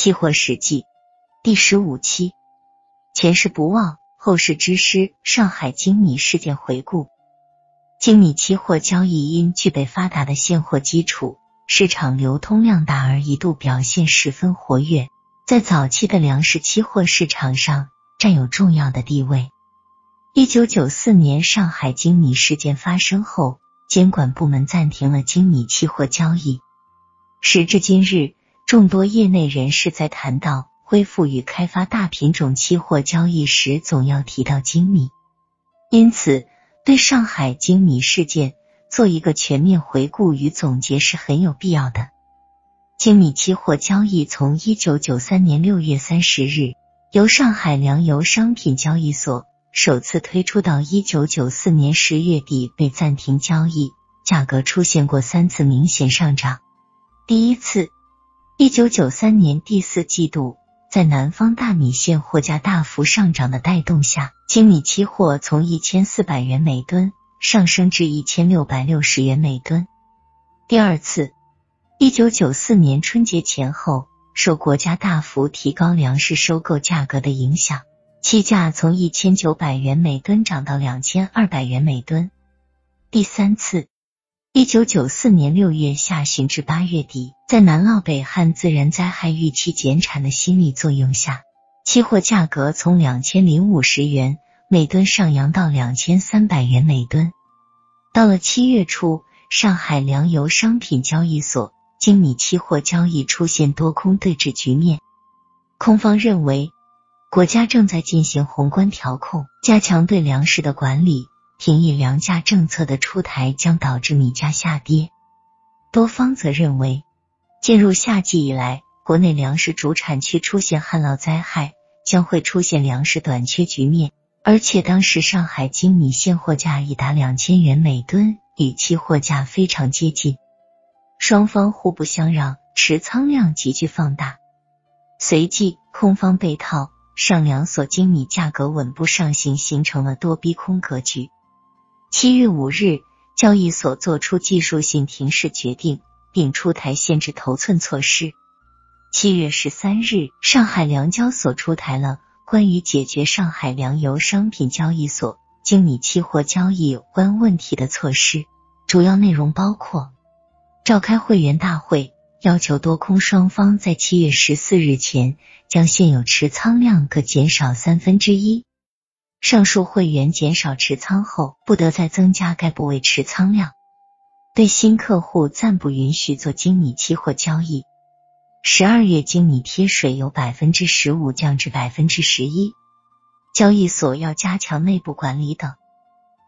期货史记第十五期，前世不忘，后世之师。上海精米事件回顾。精米期货交易因具备发达的现货基础，市场流通量大，而一度表现十分活跃，在早期的粮食期货市场上占有重要的地位。一九九四年上海精米事件发生后，监管部门暂停了精米期货交易。时至今日。众多业内人士在谈到恢复与开发大品种期货交易时，总要提到精米，因此对上海精米事件做一个全面回顾与总结是很有必要的。精米期货交易从一九九三年六月三十日由上海粮油商品交易所首次推出，到一九九四年十月底被暂停交易，价格出现过三次明显上涨。第一次。一九九三年第四季度，在南方大米现货价大幅上涨的带动下，精米期货从一千四百元每吨上升至一千六百六十元每吨。第二次，一九九四年春节前后，受国家大幅提高粮食收购价格的影响，期价从一千九百元每吨涨到两千二百元每吨。第三次。一九九四年六月下旬至八月底，在南涝北旱自然灾害预期减产的心理作用下，期货价格从两千零五十元每吨上扬到两千三百元每吨。到了七月初，上海粮油商品交易所精米期货交易出现多空对峙局面，空方认为国家正在进行宏观调控，加强对粮食的管理。平抑粮价政策的出台将导致米价下跌。多方则认为，进入夏季以来，国内粮食主产区出现旱涝灾害，将会出现粮食短缺局面。而且当时上海精米现货价已达两千元每吨，与期货价非常接近，双方互不相让，持仓量急剧放大。随即，空方被套，上两所精米价格稳步上行，形成了多逼空格局。七月五日，交易所作出技术性停市决定，并出台限制头寸措施。七月十三日，上海粮交所出台了关于解决上海粮油商品交易所精米期货交易有关问题的措施，主要内容包括召开会员大会，要求多空双方在七月十四日前将现有持仓量各减少三分之一。上述会员减少持仓后，不得再增加该部位持仓量。对新客户暂不允许做精米期货交易。十二月精米贴水由百分之十五降至百分之十一。交易所要加强内部管理等。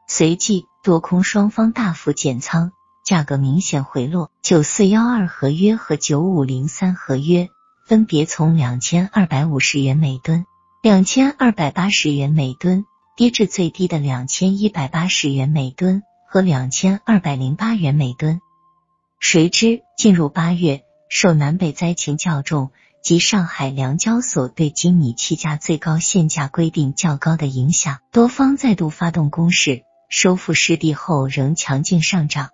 随即，多空双方大幅减仓，价格明显回落。九四幺二合约和九五零三合约分别从两千二百五十元每吨。两千二百八十元每吨跌至最低的两千一百八十元每吨和两千二百零八元每吨。谁知进入八月，受南北灾情较重及上海粮交所对精米期价最高限价规定较高的影响，多方再度发动攻势，收复失地后仍强劲上涨。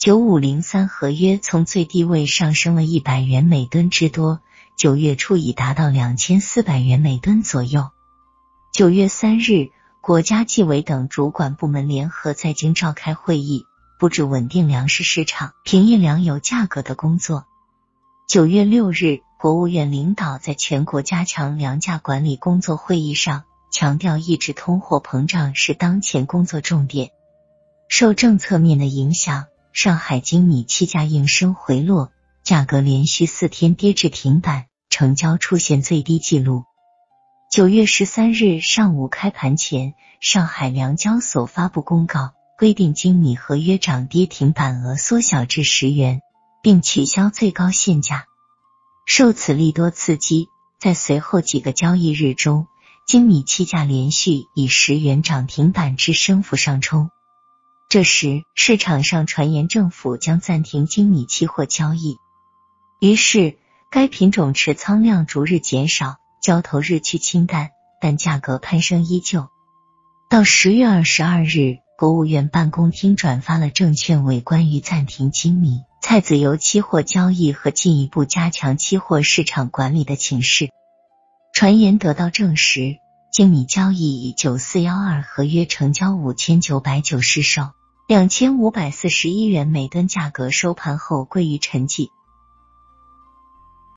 九五零三合约从最低位上升了一百元每吨之多。九月初已达到两千四百元每吨左右。九月三日，国家纪委等主管部门联合在京召开会议，布置稳定粮食市场、平抑粮油价格的工作。九月六日，国务院领导在全国加强粮价管理工作会议上强调，抑制通货膨胀是当前工作重点。受政策面的影响，上海精米期价应声回落。价格连续四天跌至停板，成交出现最低记录。九月十三日上午开盘前，上海粮交所发布公告，规定精米合约涨跌停板额缩小至十元，并取消最高限价。受此利多刺激，在随后几个交易日中，精米期价连续以十元涨停板之升幅上冲。这时，市场上传言政府将暂停精米期货交易。于是，该品种持仓量逐日减少，交投日趋清淡，但价格攀升依旧。到十月二十二日，国务院办公厅转发了证券委关于暂停精米、菜籽油期货交易和进一步加强期货市场管理的请示。传言得到证实，精米交易以九四幺二合约成交五千九百九十手，两千五百四十一元每吨价格收盘后归于沉寂。